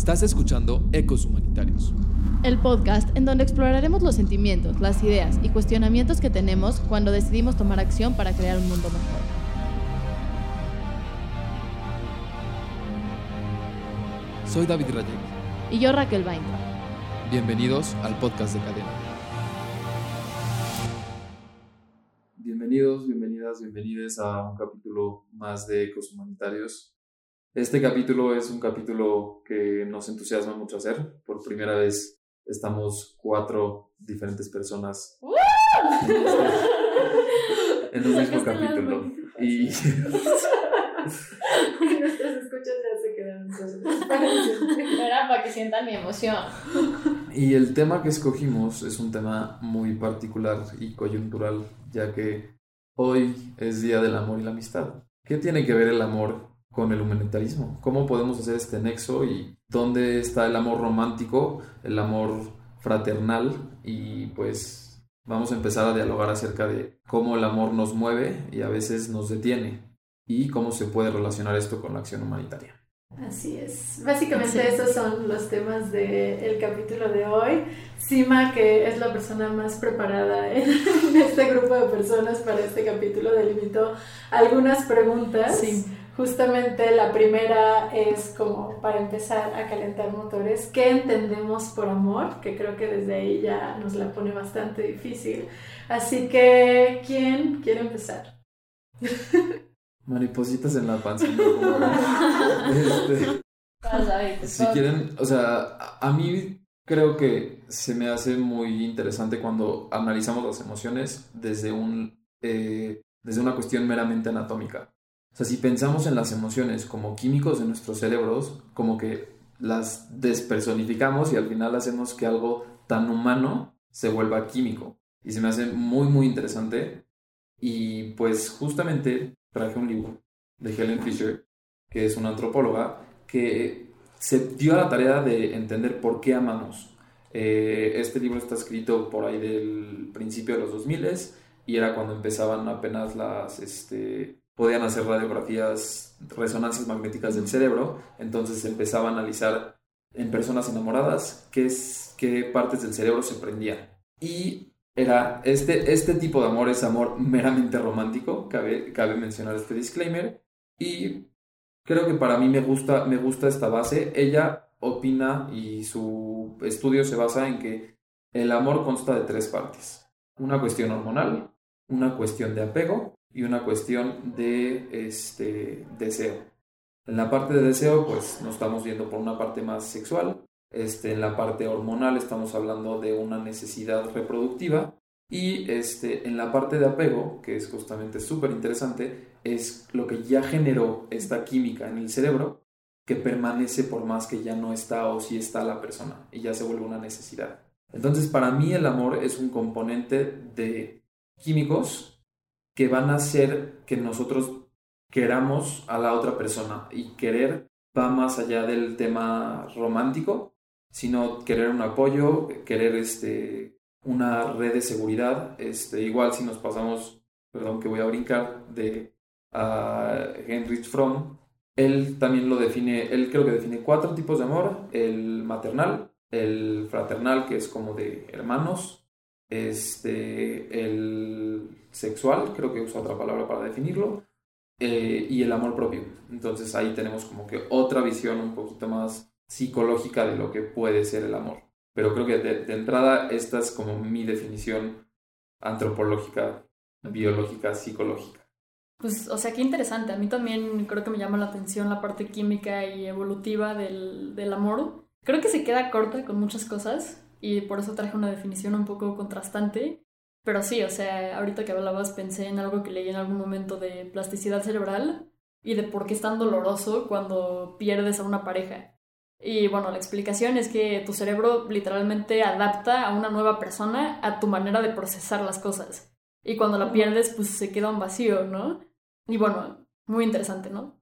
Estás escuchando Ecos Humanitarios. El podcast en donde exploraremos los sentimientos, las ideas y cuestionamientos que tenemos cuando decidimos tomar acción para crear un mundo mejor. Soy David Rayek. Y yo Raquel Weintraub. Bienvenidos al podcast de Cadena. Bienvenidos, bienvenidas, bienvenidos a un capítulo más de Ecos Humanitarios. Este capítulo es un capítulo que nos entusiasma mucho hacer. Por primera vez estamos cuatro diferentes personas en un mismo capítulo. Y Nuestras escuchas ya se solas. Era para que sientan mi emoción. Y el tema que escogimos es un tema muy particular y coyuntural, ya que hoy es Día del Amor y la Amistad. ¿Qué tiene que ver el amor con el humanitarismo? ¿Cómo podemos hacer este nexo y dónde está el amor romántico, el amor fraternal? Y pues vamos a empezar a dialogar acerca de cómo el amor nos mueve y a veces nos detiene y cómo se puede relacionar esto con la acción humanitaria. Así es. Básicamente esos son los temas del capítulo de hoy. Sima, que es la persona más preparada en, este grupo de personas para este capítulo, delimitó algunas preguntas. Sí. Justamente la primera es como para empezar a calentar motores, ¿qué entendemos por amor? Que creo que desde ahí ya nos la pone bastante difícil. Así que, ¿quién quiere empezar? Maripositas en la panza. Este, si quieren, o sea, a a mí creo que se me hace muy interesante cuando analizamos las emociones desde un eh, desde una cuestión meramente anatómica. O sea, si pensamos en las emociones como químicos de nuestros cerebros, como que las despersonificamos y al final hacemos que algo tan humano se vuelva químico. Y se me hace muy, muy interesante. Y pues justamente traje un libro de Helen Fisher, que es una antropóloga, que se dio a la tarea de entender por qué amamos. Eh, este libro está escrito por ahí del principio de los 2000 y era cuando empezaban apenas las, este, podían hacer radiografías, resonancias magnéticas del cerebro, entonces empezaba a analizar en personas enamoradas qué, qué partes del cerebro se prendían. Y era este, este tipo de amor es amor meramente romántico, cabe, cabe mencionar este disclaimer, y creo que para mí me gusta, me gusta esta base. Ella opina y su estudio se basa en que el amor consta de tres partes. Una cuestión hormonal, una cuestión de apego y una cuestión de este, deseo. En la parte de deseo, pues nos estamos viendo por una parte más sexual. Este, en la parte hormonal estamos hablando de una necesidad reproductiva. Y este, en la parte de apego, que es justamente súper interesante, es lo que ya generó esta química en el cerebro que permanece por más que ya no está o si está la persona y ya se vuelve una necesidad. Entonces, para mí el amor es un componente de químicos que van a hacer que nosotros queramos a la otra persona y querer va más allá del tema romántico, sino querer un apoyo, querer este, una red de seguridad. Este, igual si nos pasamos, perdón que voy a brincar, de a Heinrich Fromm, él también lo define, él creo que define cuatro tipos de amor, el maternal, el fraternal, que es como de hermanos, este, el sexual, creo que usa otra palabra para definirlo, eh, y el amor propio. Entonces ahí tenemos como que otra visión un poquito más psicológica de lo que puede ser el amor. Pero creo que de, de entrada esta es como mi definición antropológica, biológica, psicológica. Pues, o sea, qué interesante. A mí también creo que me llama la atención la parte química y evolutiva del, del amor. Creo que se queda corta con muchas cosas y por eso traje una definición un poco contrastante. Pero sí, o sea, ahorita que hablabas pensé en algo que leí en algún momento de plasticidad cerebral y de por qué es tan doloroso cuando pierdes a una pareja. Y bueno, la explicación es que tu cerebro literalmente adapta a una nueva persona a tu manera de procesar las cosas. Y cuando la pierdes, pues se queda un vacío, ¿no? Y bueno, muy interesante, ¿no?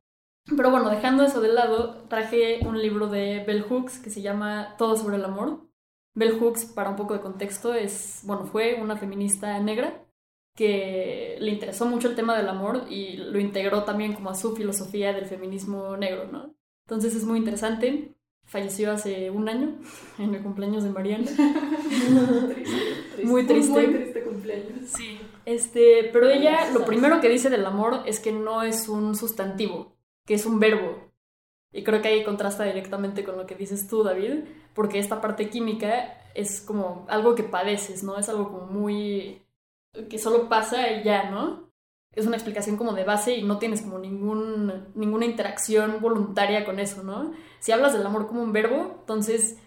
Pero bueno, dejando eso de lado, traje un libro de Bell Hooks que se llama Todo sobre el amor. Bell Hooks, para un poco de contexto, es, bueno, fue una feminista negra que le interesó mucho el tema del amor y lo integró también como a su filosofía del feminismo negro, ¿no? Entonces es muy interesante. falleció hace un año, en el cumpleaños de Mariana. Triste, Muy triste. Muy triste cumpleaños. Sí. Este, pero ella lo primero que dice del amor es que no es un sustantivo, que es un verbo. Y creo que ahí contrasta directamente con lo que dices tú, David, porque esta parte química es como algo que padeces, ¿no? Es algo como muy... que solo pasa y ya, ¿no? Es una explicación como de base y no tienes como ningún, ninguna interacción voluntaria con eso, ¿no? Si hablas del amor como un verbo, entonces,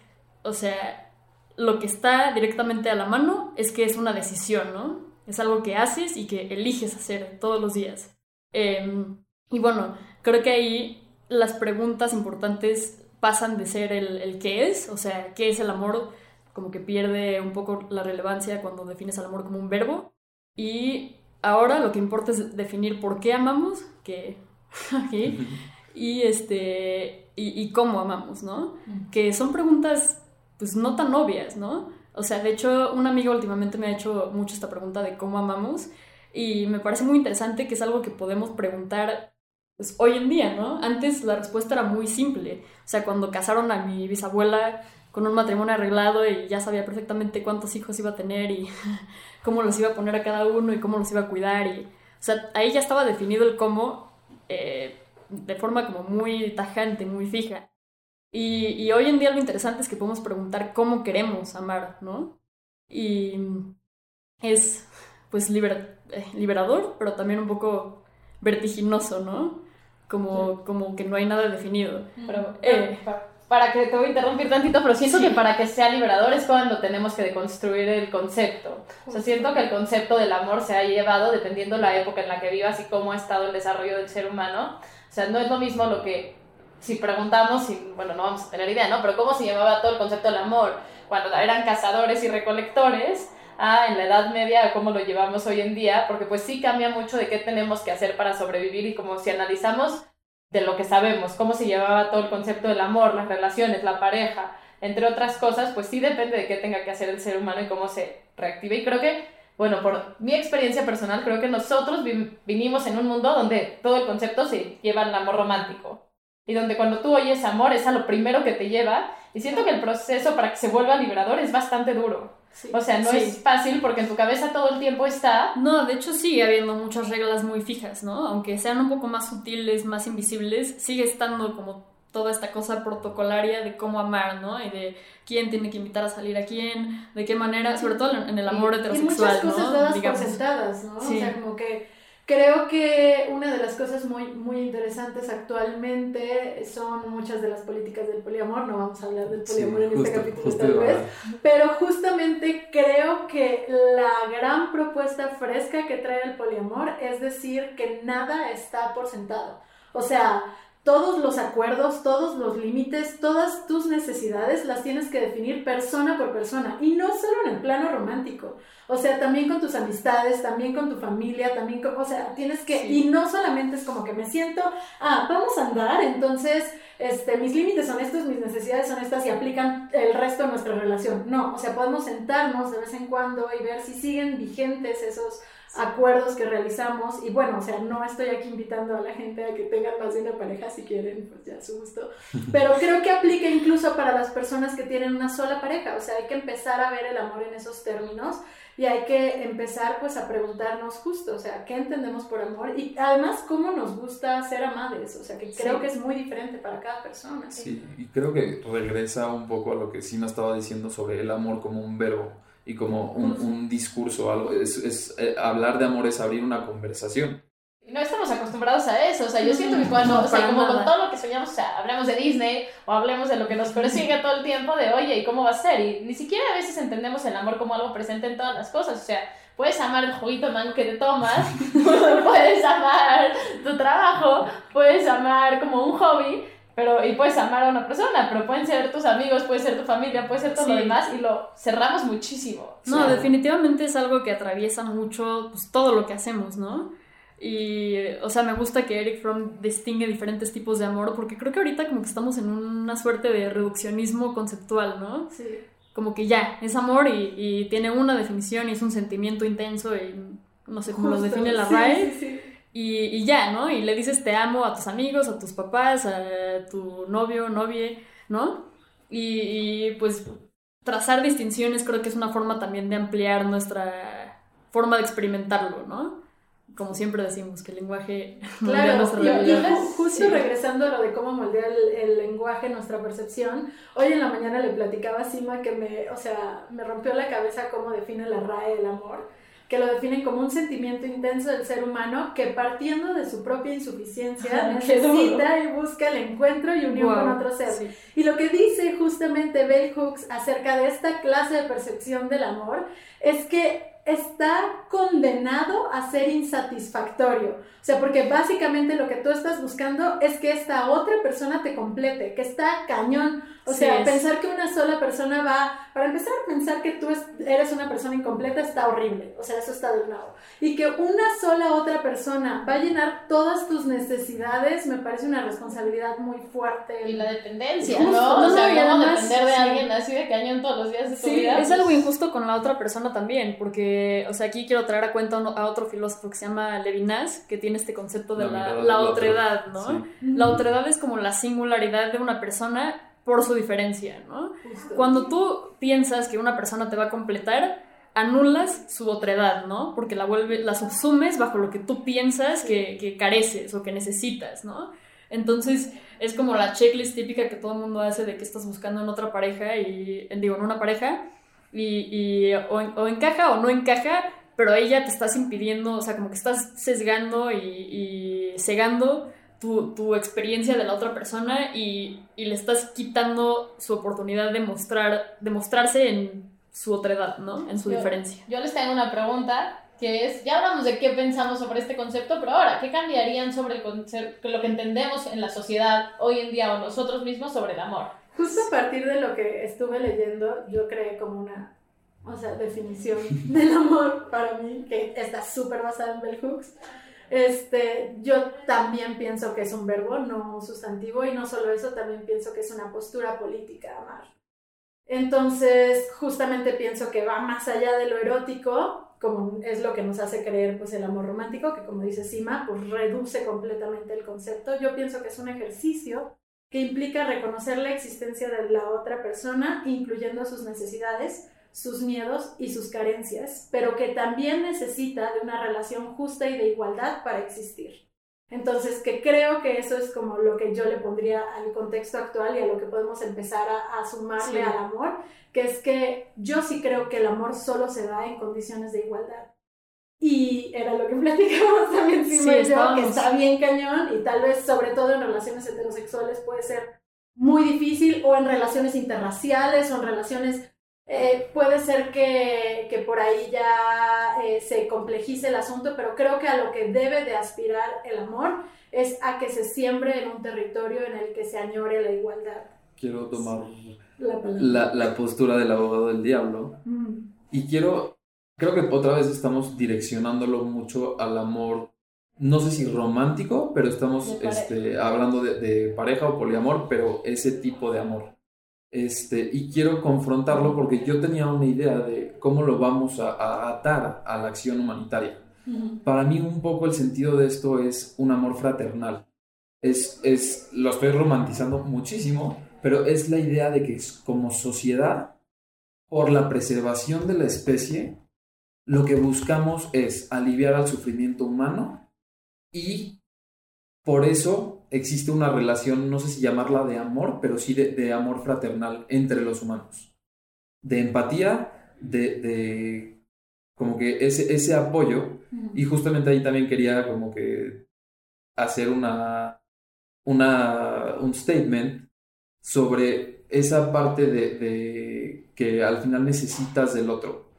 o sea, lo que está directamente a la mano es que es una decisión, ¿no? Es algo que haces y que eliges hacer todos los días. Eh, y bueno, creo que ahí las preguntas importantes pasan de ser el, el qué es, o sea, qué es el amor, como que pierde un poco la relevancia cuando defines al amor como un verbo. Y ahora lo que importa es definir por qué amamos, que aquí, y este y, y, cómo amamos, ¿no? Que son preguntas pues no tan obvias, ¿no? O sea, de hecho, un amigo últimamente me ha hecho mucho esta pregunta de cómo amamos y me parece muy interesante que es algo que podemos preguntar pues, hoy en día, ¿no? Antes la respuesta era muy simple. O sea, cuando casaron a mi bisabuela con un matrimonio arreglado y ya sabía perfectamente cuántos hijos iba a tener y cómo los iba a poner a cada uno y cómo los iba a cuidar. Y, o sea, ahí ya estaba definido el cómo eh, de forma como muy tajante, muy fija. Y, y, hoy en día lo interesante es que podemos preguntar cómo queremos amar, ¿no? Y es pues liber, eh, liberador, pero también un poco vertiginoso, ¿no? Como, como que no hay nada definido. Pero, eh, para, que te voy a interrumpir tantito, pero siento sí. que para que sea liberador es cuando tenemos que deconstruir el concepto. O sea, siento que el concepto del amor se ha llevado dependiendo la época en la que vivas y cómo ha estado el desarrollo del ser humano. O sea, no es lo mismo lo que si preguntamos, y, bueno, no vamos a tener idea, ¿no? Pero cómo se llamaba todo el concepto del amor cuando eran cazadores y recolectores, ah, en la Edad Media, cómo lo llevamos hoy en día, porque pues sí cambia mucho de qué tenemos que hacer para sobrevivir y como si analizamos de lo que sabemos, cómo se llevaba todo el concepto del amor, las relaciones, la pareja, entre otras cosas, pues sí depende de qué tenga que hacer el ser humano y cómo se reactive. Y creo que, bueno, por mi experiencia personal, creo que nosotros vi vinimos en un mundo donde todo el concepto se lleva al amor romántico y donde cuando tú oyes amor es a lo primero que te lleva y siento que el proceso para que se vuelva liberador es bastante duro. Sí. O sea, no sí. es fácil porque en tu cabeza todo el tiempo está... No, de hecho sigue habiendo muchas reglas muy fijas, ¿no? Aunque sean un poco más sutiles, más invisibles, sigue estando como toda esta cosa protocolaria de cómo amar, ¿no? Y de quién tiene que invitar a salir a quién, de qué manera, sobre todo en el amor y, heterosexual, y muchas cosas ¿no? dadas Digamos. por sentadas, ¿no? Sí. O sea, como que Creo que una de las cosas muy, muy interesantes actualmente son muchas de las políticas del poliamor. No vamos a hablar del poliamor sí, en justo, este capítulo justo tal vez, pero justamente creo que la gran propuesta fresca que trae el poliamor es decir que nada está por sentado. O sea, todos los acuerdos, todos los límites, todas tus necesidades las tienes que definir persona por persona y no solo en el plano romántico, o sea, también con tus amistades, también con tu familia, también con, o sea, tienes que, sí. y no solamente es como que me siento, ah, vamos a andar, entonces, este, mis límites son estos, mis necesidades son estas y aplican el resto de nuestra relación, no, o sea, podemos sentarnos de vez en cuando y ver si siguen vigentes esos acuerdos que realizamos y bueno, o sea, no estoy aquí invitando a la gente a que tengan más de una pareja si quieren, pues ya su gusto, pero creo que aplica incluso para las personas que tienen una sola pareja, o sea, hay que empezar a ver el amor en esos términos y hay que empezar pues a preguntarnos justo, o sea, ¿qué entendemos por amor? Y además, ¿cómo nos gusta ser amables? O sea, que creo sí. que es muy diferente para cada persona. Sí. sí, y creo que regresa un poco a lo que Sina estaba diciendo sobre el amor como un verbo y como un, un discurso, algo. Es, es eh, hablar de amor es abrir una conversación. No estamos acostumbrados a eso, o sea, yo siento que cuando, no, o sea, como nada. con todo lo que soñamos, o sea, hablamos de Disney o hablemos de lo que nos persigue todo el tiempo, de oye, ¿y cómo va a ser? Y ni siquiera a veces entendemos el amor como algo presente en todas las cosas, o sea, puedes amar el juguito man que te tomas, puedes amar tu trabajo, puedes amar como un hobby, pero y puedes amar a una persona, pero pueden ser tus amigos, puede ser tu familia, puede ser todo sí. lo demás y lo cerramos muchísimo. No, sí. definitivamente es algo que atraviesa mucho pues, todo lo que hacemos, ¿no? Y, o sea, me gusta que Eric Fromm distingue diferentes tipos de amor, porque creo que ahorita como que estamos en una suerte de reduccionismo conceptual, ¿no? Sí. Como que ya, es amor y, y tiene una definición y es un sentimiento intenso y no sé cómo lo define la sí, RAE. Sí, sí. Y, y, ya, ¿no? Y le dices te amo a tus amigos, a tus papás, a tu novio, novia, ¿no? y, pues trazar distinciones creo que es una forma también de ampliar nuestra forma de experimentarlo, ¿no? Como siempre decimos, que el lenguaje claro, nuestra realidad. justo regresando a lo de cómo moldea el, el, lenguaje nuestra percepción, hoy en la mañana le platicaba a Sima que me, o sea, me rompió la cabeza cómo define la RAE el amor que lo definen como un sentimiento intenso del ser humano que partiendo de su propia insuficiencia necesita y busca el encuentro y unión con otro ser. Y lo que dice justamente Bell Hooks acerca de esta clase de percepción del amor es que está condenado a ser insatisfactorio. O sea, porque básicamente lo que tú estás buscando es que esta otra persona te complete, que está cañón. O sea, pensar que una sola persona va, para empezar, pensar que tú eres una persona incompleta está horrible. O sea, eso está de un lado. Y que una sola otra persona va a llenar todas tus necesidades, me parece una responsabilidad muy fuerte. Y la dependencia, ¿no? o sea, ¿cómo depender de alguien así de cañón todos los días de tu vida? Es algo injusto con la otra persona también, porque, o sea, aquí quiero traer a cuenta a otro filósofo que se llama Levinas, que tiene este concepto de la, la, otredad, ¿no? La otredad es como la singularidad de una persona por su diferencia, ¿no? Cuando tú piensas que una persona te va a completar, anulas su otredad, ¿no? Porque la vuelve, la subsumes bajo lo que tú piensas que, que, careces o que necesitas, ¿no? Entonces es como la checklist típica que todo el mundo hace de que estás buscando en otra pareja y, digo, en una pareja y, y o, o, encaja o no encaja, pero ya te estás impidiendo, o sea, como que estás sesgando y, y cegando tu, tu, experiencia de la otra persona y, y, le estás quitando su oportunidad de, mostrar, de mostrarse en su otra edad, ¿no? En su diferencia. Yo les tengo una pregunta que es, ya hablamos de qué pensamos sobre este concepto, pero ahora, ¿qué cambiarían sobre el concepto, lo que entendemos en la sociedad hoy en día o nosotros mismos sobre el amor? Justo a partir de lo que estuve leyendo, yo creé como una o sea, definición del amor para mí, que está súper basada en Bell Hooks. Este, yo también pienso que es un verbo, no un sustantivo, y no solo eso, también pienso que es una postura política amar. Entonces, justamente pienso que va más allá de lo erótico, como es lo que nos hace creer pues el amor romántico, que como dice Sima, pues reduce completamente el concepto. Yo pienso que es un ejercicio que implica reconocer la existencia de la otra persona, incluyendo sus necesidades, sus miedos y sus carencias, pero que también necesita de una relación justa y de igualdad para existir. Entonces, que creo que eso es como lo que yo le pondría al contexto actual y a lo que podemos empezar a, sumarle al amor, que es que yo sí creo que el amor solo se da en condiciones de igualdad. Y era lo que platicamos también, sí, yo, que está bien cañón y tal vez sobre todo en relaciones heterosexuales puede ser muy difícil o en relaciones interraciales o en relaciones eh, puede ser que, que, por ahí ya eh, se complejice el asunto, pero creo que a lo que debe de aspirar el amor es a que se siembre en un territorio en el que se añore la igualdad. Quiero tomar la, la, postura del abogado del diablo y quiero, creo que otra vez estamos direccionándolo mucho al amor, no sé si romántico, pero estamos este, hablando de, de pareja o poliamor, pero ese tipo de amor. Este, y quiero confrontarlo porque yo tenía una idea de cómo lo vamos a, atar a la acción humanitaria. Para mí un poco el sentido de esto es un amor fraternal. Es, es, lo estoy romantizando muchísimo, pero es la idea de que como sociedad, por la preservación de la especie, lo que buscamos es aliviar al sufrimiento humano y por eso existe una relación, no sé si llamarla de amor, pero sí de, amor fraternal entre los humanos. De empatía, de, de como que ese, ese apoyo. Y justamente ahí también quería como que hacer una, una, un statement sobre esa parte de, de que al final necesitas del otro.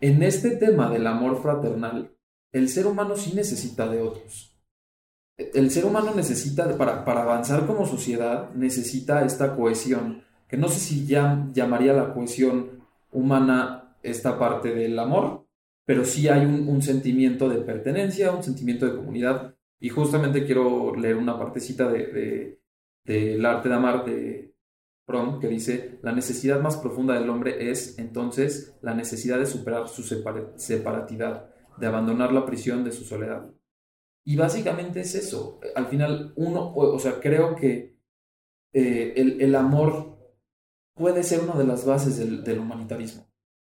En este tema del amor fraternal, el ser humano sí necesita de otros el ser humano necesita, para, para, avanzar como sociedad, necesita esta cohesión, que no sé si ya llamaría la cohesión humana esta parte del amor, pero sí hay un, sentimiento de pertenencia, un sentimiento de comunidad, y justamente quiero leer una partecita del de, de, arte de amar de Fromm, que dice, la necesidad más profunda del hombre es, entonces, la necesidad de superar su separatidad, de abandonar la prisión de su soledad. Y básicamente es eso. Al final, uno, o sea, creo que eh, el, el, amor puede ser una de las bases del, del humanitarismo.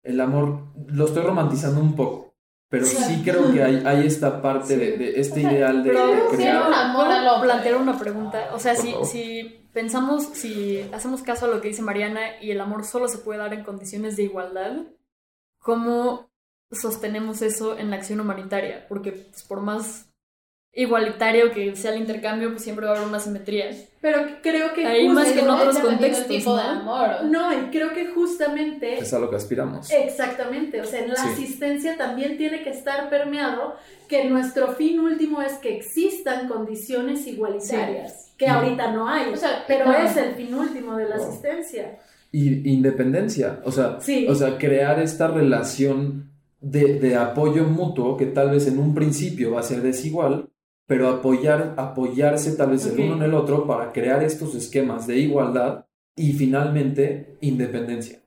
El amor, lo estoy romantizando un poco, pero sí creo que hay, hay esta parte de, de, este ideal de, Pero de crear. un amor plantear una pregunta. O sea, si, si pensamos, si hacemos caso a lo que dice Mariana y el amor solo se puede dar en condiciones de igualdad, ¿cómo sostenemos eso en la acción humanitaria? Porque pues, por más igualitario que sea el intercambio, pues siempre va a haber una simetría. Pero creo que Ahí más que en otros contextos, tipo de ¿no? amor. No, y creo que justamente Es a lo que aspiramos. Exactamente, o sea, en la Sí. asistencia también tiene que estar permeado que nuestro fin último es que existan condiciones igualitarias, que ahorita no hay, O sea, pero es el fin último de la Wow. asistencia. Y independencia, o sea, Sí. o sea, crear esta relación de, de apoyo mutuo que tal vez en un principio va a ser desigual, pero apoyar, apoyarse tal vez Ok. el uno en el otro para crear estos esquemas de igualdad y finalmente independencia.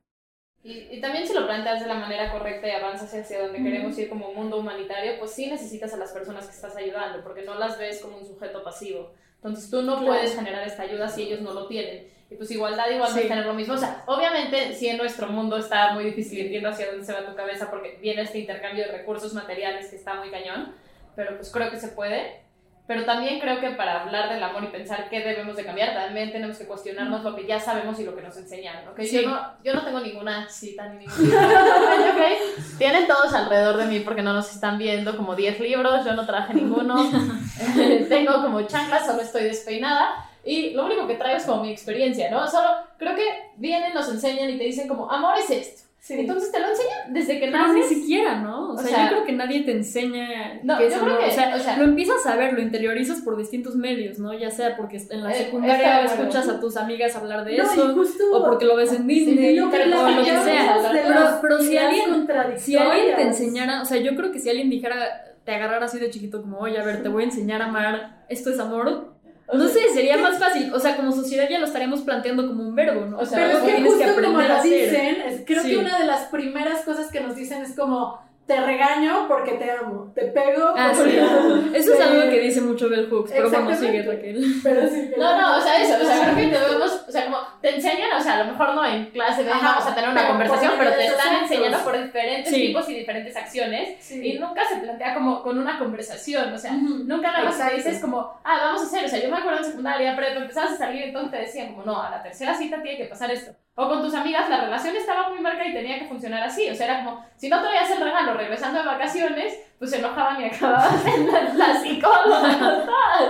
Y, y también si lo planteas de la manera correcta y avanzas hacia donde queremos ir como mundo humanitario, pues sí necesitas a las personas que estás ayudando, porque no las ves como un sujeto pasivo. Entonces tú no Claro. puedes generar esta ayuda si ellos no lo tienen. Y pues igualdad igual Sí. es tener lo mismo. O sea, obviamente si en nuestro mundo está muy difícil, entiendo hacia dónde se va tu cabeza, porque viene este intercambio de recursos materiales que está muy cañón, pero pues creo que se puede. Pero también creo que para hablar del amor y pensar qué debemos de cambiar, también tenemos que cuestionarnos lo que ya sabemos y lo que nos enseñaron, ¿ok? Sí. Yo, no, yo no tengo ninguna cita ni ningún libro, ¿ok? Tienen todos alrededor de mí porque no nos están viendo como 10 libros, yo no traje ninguno. Tengo como chanclas, solo estoy despeinada. Y lo único que traigo es como mi experiencia, ¿no? Solo creo que vienen, nos enseñan y te dicen como, amor es esto. Entonces te lo enseñan desde que Pero ni naces. siquiera, ¿no? O, O sea, sea, yo creo que nadie te enseña No, que yo creo no- que, o sea, o sea- lo empiezas a ver, lo interiorizas por distintos medios, ¿no? Ya sea porque en la Eh, secundaria escuchas a tus amigas hablar de No, eso, justo o porque lo ves en Disney, que o lo que sea. Pero, pero si alguien, si alguien te enseñara, o sea, yo creo que si alguien dijera, te agarrara así de chiquito como, oye, a ver, te voy a enseñar a amar, esto es amor, no sé, sería más fácil, o sea, como sociedad ya lo estaríamos planteando como un verbo, ¿no? O sea, Pero es que justo como lo dicen, creo Sí. que una de las primeras cosas que nos dicen es como, te regaño porque te amo, te pego Ah, porque sí. te amo. Eso es Sí. algo que dice mucho Bell Hooks, pero bueno, sigue. Raquel. Pero sí No, no, o sea, eso, o sea, creo que debemos, o sea, como te enseñan, o sea, a lo mejor no en clase Ajá, vamos a tener una pero conversación, pero te están exactos. enseñando por diferentes Sí. tipos y diferentes acciones Sí. y nunca se plantea como con una conversación, o sea, Ujú. nunca nada más te dices como, ah, vamos a hacer, o sea, yo me acuerdo en secundaria, prepa, empezabas a salir, entonces te decían como, no, a la tercera cita tiene que pasar esto. O con tus amigas la relación estaba muy marcada y tenía que funcionar así, o sea, era como, si no traías el regalo regresando de vacaciones, pues se enojaban y acababas en la, la psicóloga.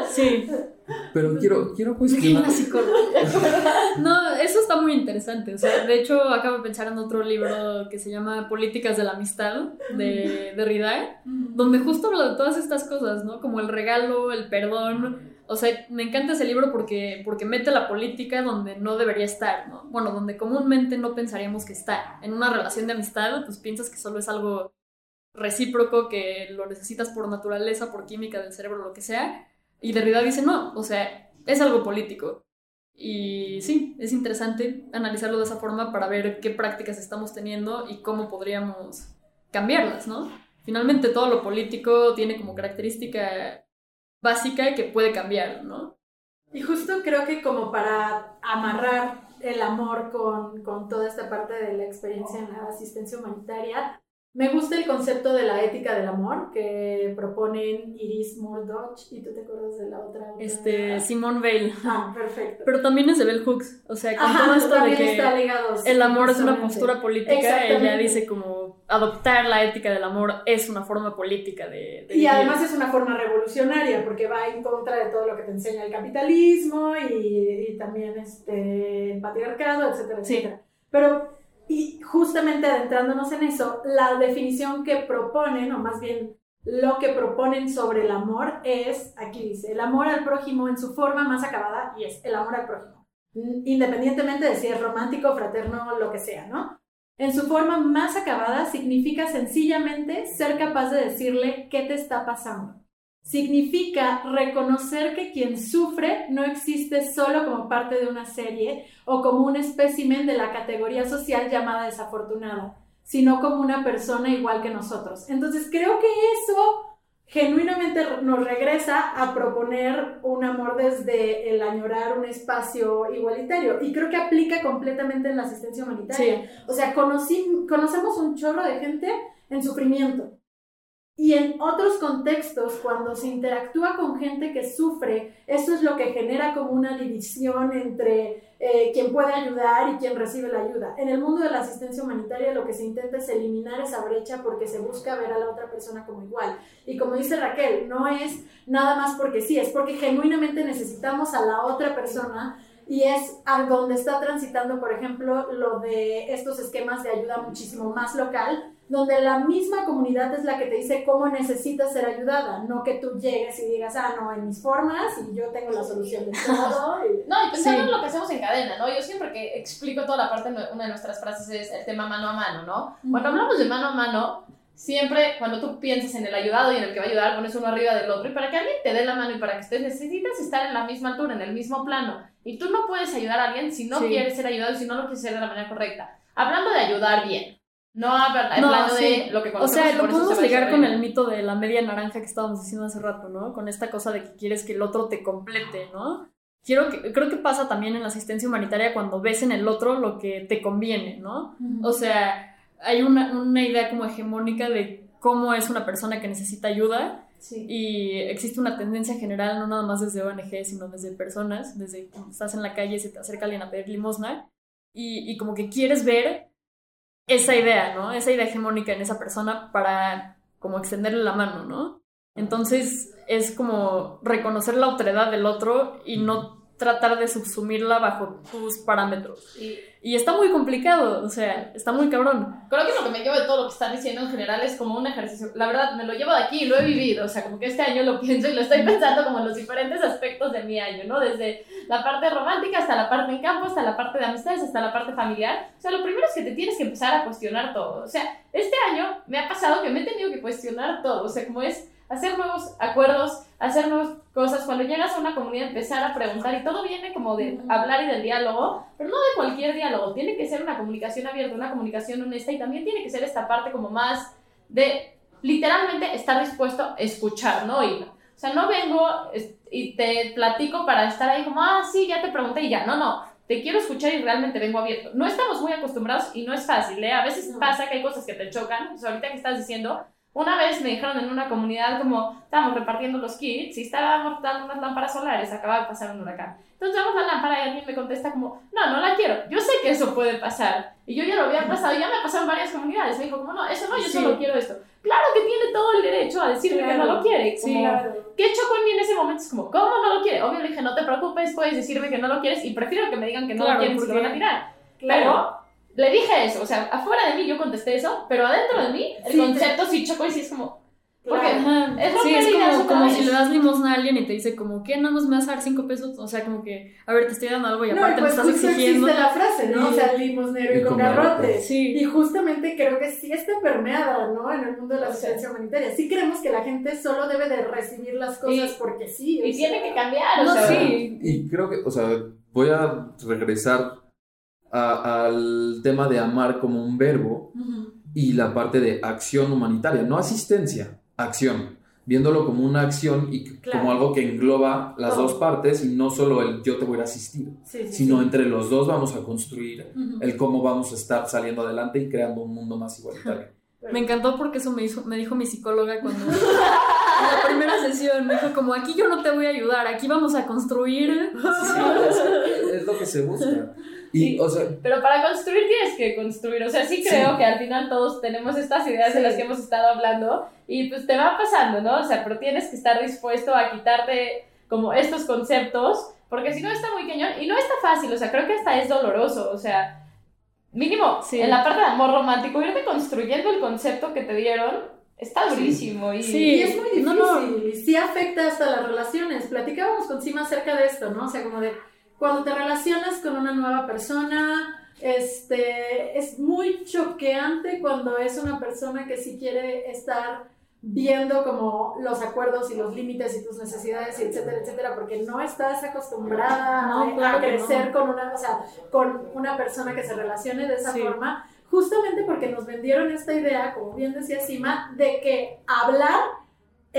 Sí. Pero quiero, quiero La cuestionar. psicóloga. No, eso está muy interesante. O sea, de hecho, acabo de pensar en otro libro que se llama Políticas de la Amistad de Derrida, donde justo habla de todas estas cosas, ¿no? Como el regalo, el perdón. O sea, me encanta ese libro porque, porque mete la política donde no debería estar, ¿no? Bueno, donde comúnmente no pensaríamos que está. En una relación de amistad, pues piensas que solo es algo recíproco, que lo necesitas por naturaleza, por química del cerebro, lo que sea. Y Derrida dice, no, o sea, es algo político. Y sí, es interesante analizarlo de esa forma para ver qué prácticas estamos teniendo y cómo podríamos cambiarlas, ¿no? Finalmente todo lo político tiene como característica básica que puede cambiar, ¿no? Y justo creo que como para amarrar el amor con, con toda esta parte de la experiencia en la asistencia humanitaria, me gusta el concepto de la ética del amor que proponen Iris Murdoch y tú te acuerdas de la otra. Este, Simone Weil. Ah, perfecto. Pero también es de Bell Hooks, o sea, con Ajá, todo esto de que está ligado, sí, el amor es una postura política, ella dice como adoptar la ética del amor es una forma política de... de Y además es una forma revolucionaria porque va en contra de todo lo que te enseña el capitalismo y, y también este, el patriarcado, etcétera, Sí. etcétera. Pero, y justamente adentrándonos en eso, la definición que proponen, o más bien lo que proponen sobre el amor es, aquí dice, el amor al prójimo en su forma más acabada y es el amor al prójimo. Independientemente de si es romántico, fraterno, lo que sea, ¿no? En su forma más acabada significa sencillamente ser capaz de decirle qué te está pasando. Significa reconocer que quien sufre no existe solo como parte de una serie o como un espécimen de la categoría social llamada desafortunada, sino como una persona igual que nosotros. Entonces creo que eso genuinamente nos regresa a proponer un amor desde el añorar un espacio igualitario. Y creo que aplica completamente en la asistencia humanitaria. O sea, conocí, conocemos un chorro de gente en sufrimiento. Y en otros contextos, cuando se interactúa con gente que sufre, eso es lo que genera como una división entre eh, quien puede ayudar y quien recibe la ayuda. En el mundo de la asistencia humanitaria lo que se intenta es eliminar esa brecha porque se busca ver a la otra persona como igual. Y como dice Raquel, no es nada más porque sí, es porque genuinamente necesitamos a la otra persona y es a donde está transitando, por ejemplo, lo de estos esquemas de ayuda muchísimo más local, donde la misma comunidad es la que te dice cómo necesitas ser ayudada, no que tú llegues y digas, ah, no, en mis formas y yo tengo la solución de todo. No, y pensando en lo que hacemos en cadena, ¿no? Yo siempre que explico toda la parte, una de nuestras frases es el tema mano a mano, ¿no? Cuando hablamos de mano a mano, siempre cuando tú piensas en el ayudado y en el que va a ayudar, pones uno arriba del otro y para que alguien te dé la mano y para que estés, necesitas estar en la misma altura, en el mismo plano. Y tú no puedes ayudar a alguien si no quieres ser ayudado y si no lo quieres hacer de la manera correcta. Hablando de ayudar bien, no hablando de lo que O sea, lo podemos ligar con el mito de la media naranja que estábamos diciendo hace rato, ¿no? Con esta cosa de que quieres que el otro te complete, ¿no? Quiero que, creo que pasa también en la asistencia humanitaria cuando ves en el otro lo que te conviene, ¿no? O sea, hay una, una idea como hegemónica de cómo es una persona que necesita ayuda y existe una tendencia general, no nada más desde ONG, sino desde personas, desde que estás en la calle y se te acerca alguien a pedir limosna y, y como que quieres ver esa idea, ¿no? Esa idea hegemónica en esa persona para como extenderle la mano, ¿no? Entonces es como reconocer la otredad del otro y no tratar de subsumirla bajo tus parámetros. Y, y, está muy complicado, o sea, está muy cabrón. Creo que lo que me llevo de todo lo que están diciendo en general es como un ejercicio. La verdad, me lo llevo de aquí y lo he vivido, o sea, como que este año lo pienso y lo estoy pensando como en los diferentes aspectos de mi año, ¿no? Desde la parte romántica hasta la parte en campo, hasta la parte de amistades, hasta la parte familiar. O sea, lo primero es que te tienes que empezar a cuestionar todo. O sea, este año me ha pasado que me he tenido que cuestionar todo, o sea, como es hacer nuevos acuerdos, hacer nuevas cosas. Cuando llegas a una comunidad, empezar a preguntar y todo viene como de hablar y del diálogo, pero no de cualquier diálogo. Tiene que ser una comunicación abierta, una comunicación honesta y también tiene que ser esta parte como más de literalmente estar dispuesto a escuchar, no oír. O sea, no vengo y te platico para estar ahí como, ah, sí, ya te pregunté y ya. No, no. Te quiero escuchar y realmente vengo abierto. No estamos muy acostumbrados y no es fácil, ¿eh? A veces pasa que hay cosas que te chocan. O sea, ahorita que estás diciendo, una vez me dijeron en una comunidad como estábamos repartiendo los kits y estábamos dando unas lámparas solares, acaba de pasar un huracán. Entonces damos la lámpara y alguien me contesta como, no, no la quiero. Yo sé que eso puede pasar. Y yo ya lo había pasado, ya me ha pasado en varias comunidades. Me dijo como, no, eso no, yo solo quiero esto. Claro que tiene todo el derecho a decirme que no lo quiere. Como, sí, claro. ¿Qué chocó en mí en ese momento? Es como, ¿cómo no lo quiere? Obvio le dije, no te preocupes, puedes decirme que no lo quieres y prefiero que me digan que no lo quieren porque lo van a tirar. Claro. Pero le dije eso, o sea, afuera de mí yo contesté eso, pero adentro de mí el concepto sí chocó y sí es como, porque es, sí, es como, como si le das limosna a alguien y te dice como, ¿qué? Nada más me vas a dar cinco pesos. O sea, como que, a ver, te estoy dando algo y aparte pues me estás exigiendo. existe la frase, ¿no? O sea, limosnero y, con garrote. Sí. Y justamente creo que sí está permeada, ¿no? En el mundo de la asistencia humanitaria. Sí creemos que la gente solo debe de recibir las cosas porque sí. Y tiene que cambiar, no, sí. Y creo que, o sea, voy a regresar al tema de amar como un verbo y la parte de acción humanitaria, no asistencia acción, viéndolo como una acción y como algo que engloba las dos partes y no solo el yo te voy a asistir, sino entre los dos vamos a construir el cómo vamos a estar saliendo adelante y creando un mundo más igualitario. Me encantó porque eso me, hizo, me dijo mi psicóloga cuando en la primera sesión me dijo como aquí yo no te voy a ayudar, aquí vamos a construir. es lo que se busca. Y, o sea, pero para construir tienes que construir. O sea, sí creo que al final todos tenemos estas ideas de las que hemos estado hablando y pues te va pasando, ¿no? O sea, pero tienes que estar dispuesto a quitarte como estos conceptos porque si no está muy cañón y no está fácil. O sea, creo que hasta es doloroso. O sea, mínimo en la parte de amor romántico, irte construyendo el concepto que te dieron. Está durísimo y, sí, es muy difícil. Sí afecta hasta las relaciones. Platicábamos con Sima acerca de esto, ¿no? O sea, como de cuando te relacionas con una nueva persona, este, es muy choqueante cuando es una persona que sí quiere estar viendo como los acuerdos y los límites y tus necesidades, y etcétera, etcétera, porque no estás acostumbrada a, crecer con, una, o sea, con una persona que se relacione de esa forma, justamente porque nos vendieron esta idea, como bien decía Sima, de que hablar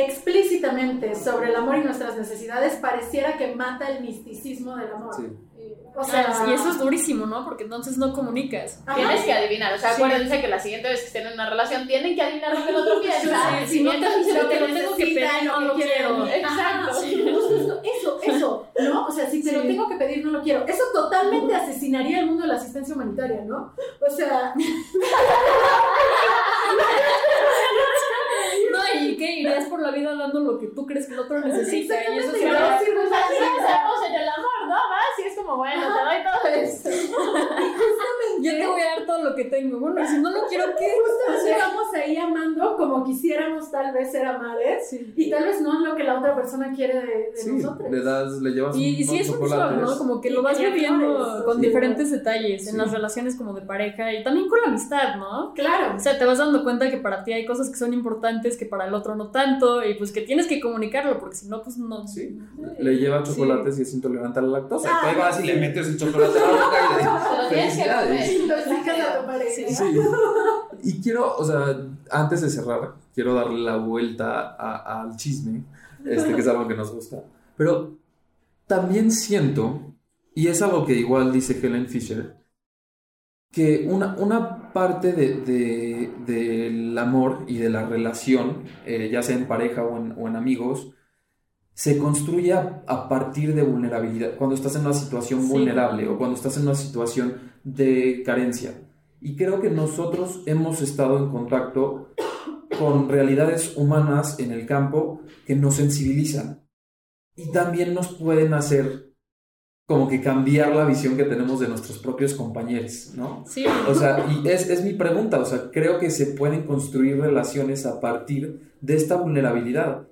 explícitamente sobre el amor y nuestras necesidades, pareciera que mata el misticismo del amor. Sí. O sea, y eso es durísimo, ¿no? Porque entonces no comunicas. Ajá. Tienes que adivinar, o sea, Sí. acuérdense que la siguiente vez que estén en una relación tienen que adivinar lo que el otro piensa. Sí, si no te- lo que lo tengo que pedir, no lo lo quiero. Exacto. Justo esto, eso, eso, ¿no? O sea, si te lo Sí. tengo que pedir, no lo quiero. Eso totalmente asesinaría el mundo de la asistencia humanitaria, ¿no? O sea, No, ¿y qué? Irías por la vida dando lo que tú crees que el otro Exactamente, es Pero ¿no? una- Sí, pues, así así estamos en el amor, ¿no? Vas y es como, bueno, te doy todo esto. Yo te voy a dar todo lo que tengo. Bueno, y si no lo quiero, ¿qué? Justo estamos ahí amando como quisiéramos tal vez ser amares Sí. y tal vez no es lo que la otra persona quiere de, de Sí, nosotros. le das, le llevas Y, y sí es un shock, ¿no? Como que Y lo vas viviendo con sí. diferentes detalles en las relaciones como de pareja y también con la amistad, ¿no? Claro. O sea, te vas dando cuenta que para ti hay cosas que son importantes, que para el otro no tanto, y pues que tienes que comunicarlo, porque si no, pues no. Sí, le lleva chocolates y es intolerante a la lactosa. Ah. Ahí vas y le metes el chocolate a la boca y le que felicidades. a tu pareja. Sí. Y quiero, o sea, antes de cerrar, quiero darle la vuelta a- al chisme, este, que es algo que nos gusta. Pero también siento, y es algo que igual dice Helen Fisher, que una, una parte de- de- del amor y de la relación, eh, ya sea en pareja o en, o en amigos, se construye a, a partir de vulnerabilidad, cuando estás en una situación Sí. vulnerable o cuando estás en una situación de carencia. Y creo que nosotros hemos estado en contacto con realidades humanas en el campo que nos sensibilizan y también nos pueden hacer como que cambiar la visión que tenemos de nuestros propios compañeros, ¿no? Sí, O sea, y es, es mi pregunta, o sea, creo que se pueden construir relaciones a partir de esta vulnerabilidad.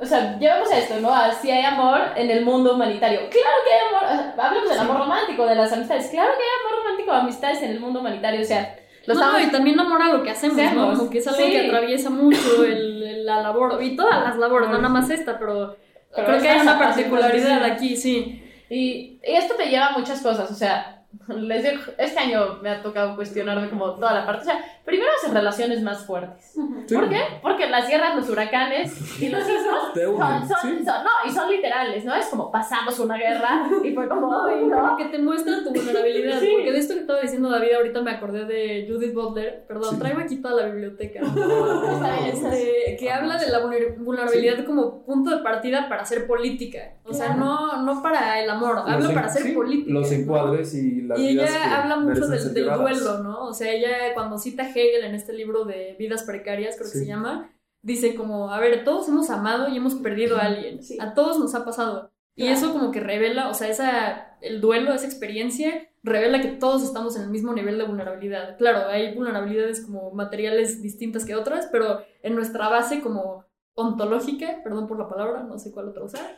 O sea, llevamos a esto, ¿no? A si hay amor en el mundo humanitario. Claro que hay amor. Hablemos del amor romántico, de las amistades. Claro que hay amor romántico, amistades en el mundo humanitario. O sea, lo no, estamos. y también amor a lo que hacemos, ¿no? Como que es algo Sí. que atraviesa mucho el, el- la labor, y todas las labores, no nada más esta, pero, Pero creo que hay una particularidad aquí, sí. Y, y esto te lleva a muchas cosas, o sea, les digo, este año me ha tocado cuestionarme como toda la parte, o sea, primero hacer relaciones más fuertes. Sí. ¿Por qué? Porque las guerras, los huracanes y los sismos son, son- sí. son- no, y son literales, ¿no? Es como pasamos una guerra y fue como, ay, no. Porque te muestran tu vulnerabilidad. Sí. Porque de esto que estaba diciendo David, ahorita me acordé de Judith Butler. Perdón, Sí. traigo aquí toda la biblioteca. Está bien, está Este, que habla de la vulner- vulnerabilidad como punto de partida para hacer política. O sea, no, no para el amor, habla para hacer sí, política. Los ¿no? encuadres y las Y vidas ella que habla mucho del, del duelo, ¿no? O sea, ella cuando cita a Hegel en este libro de Vidas Precarias, creo que Sí. se llama, dice como, a ver, todos hemos amado y hemos perdido a alguien. Sí. A todos nos ha pasado. Y Claro. eso como que revela, o sea, esa, el duelo, esa experiencia, revela que todos estamos en el mismo nivel de vulnerabilidad. Claro, hay vulnerabilidades como materiales distintas que otras, pero en nuestra base como ontológica, perdón por la palabra, no sé cuál otra usar,